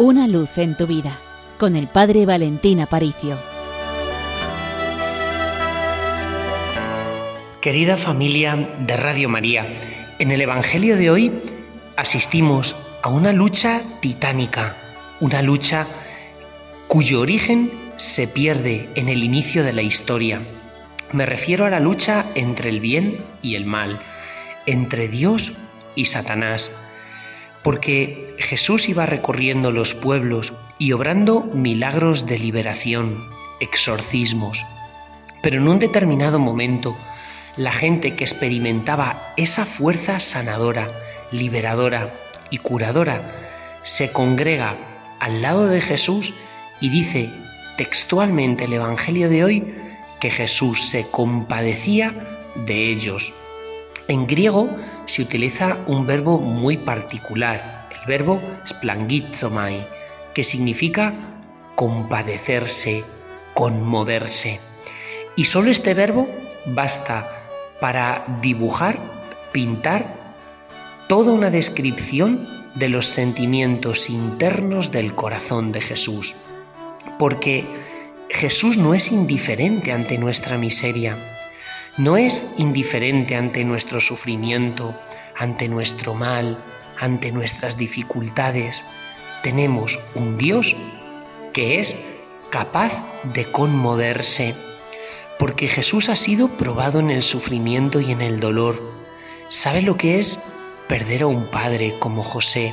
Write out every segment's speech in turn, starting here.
Una luz en tu vida con el Padre Valentín Aparicio. Querida familia de Radio María, en el Evangelio de hoy asistimos a una lucha titánica, una lucha cuyo origen se pierde en el inicio de la historia. Me refiero a la lucha entre el bien y el mal, entre Dios y Satanás, porque Jesús iba recorriendo los pueblos y obrando milagros de liberación, exorcismos. Pero en un determinado momento, la gente que experimentaba esa fuerza sanadora, liberadora y curadora, se congrega al lado de Jesús y dice textualmente el Evangelio de hoy que Jesús se compadecía de ellos. En griego se utiliza un verbo muy particular, el verbo splangizomai, que significa compadecerse, conmoverse. Y solo este verbo basta para dibujar, pintar toda una descripción de los sentimientos internos del corazón de Jesús. Porque Jesús no es indiferente ante nuestra miseria no es indiferente ante nuestro sufrimiento, ante nuestro mal, ante nuestras dificultades. Tenemos un Dios que es capaz de conmoverse, porque Jesús ha sido probado en el sufrimiento y en el dolor. Sabe lo que es perder a un padre como José.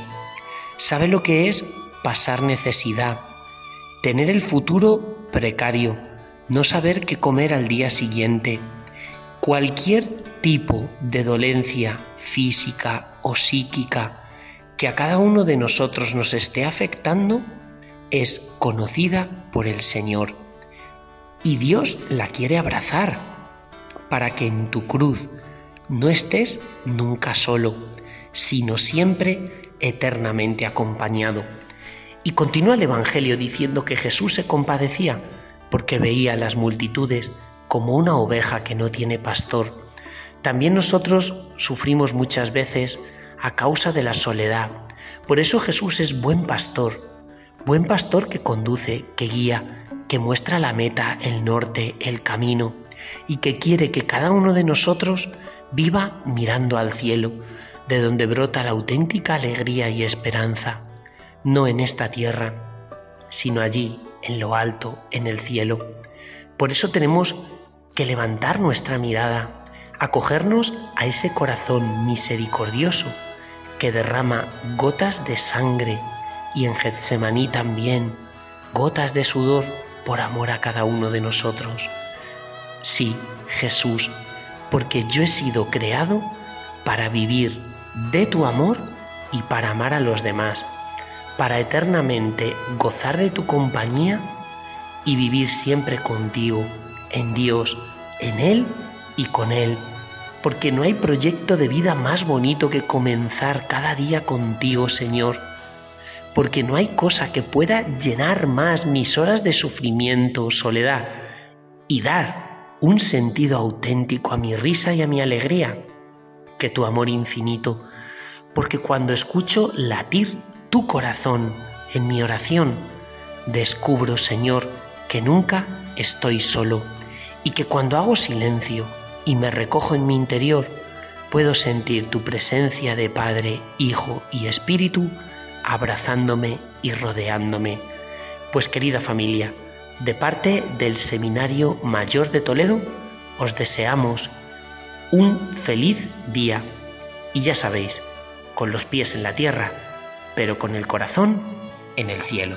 Sabe lo que es pasar necesidad, tener el futuro precario, no saber qué comer al día siguiente cualquier tipo de dolencia física o psíquica que a cada uno de nosotros nos esté afectando es conocida por el Señor. Y Dios la quiere abrazar para que en tu cruz no estés nunca solo, sino siempre eternamente acompañado. Y continúa el Evangelio diciendo que Jesús se compadecía porque veía las multitudes como una oveja que no tiene pastor. También nosotros sufrimos muchas veces a causa de la soledad. Por eso Jesús es buen pastor, buen pastor que conduce, que guía, que muestra la meta, el norte, el camino, y que quiere que cada uno de nosotros viva mirando al cielo, de donde brota la auténtica alegría y esperanza, no en esta tierra, sino allí, en lo alto, en el cielo. Por eso tenemos que levantar nuestra mirada, acogernos a ese corazón misericordioso que derrama gotas de sangre y en Getsemaní también gotas de sudor por amor a cada uno de nosotros. Sí, Jesús, porque yo he sido creado para vivir de tu amor y para amar a los demás, para eternamente gozar de tu compañía y vivir siempre contigo en Dios, en Él y con Él, porque no hay proyecto de vida más bonito que comenzar cada día contigo, Señor, porque no hay cosa que pueda llenar más mis horas de sufrimiento, soledad, y dar un sentido auténtico a mi risa y a mi alegría, que tu amor infinito, porque cuando escucho latir tu corazón en mi oración, descubro, Señor, que nunca estoy solo y que cuando hago silencio y me recojo en mi interior, puedo sentir tu presencia de Padre, Hijo y Espíritu abrazándome y rodeándome. Pues querida familia, de parte del Seminario Mayor de Toledo, os deseamos un feliz día y ya sabéis, con los pies en la tierra, pero con el corazón en el cielo.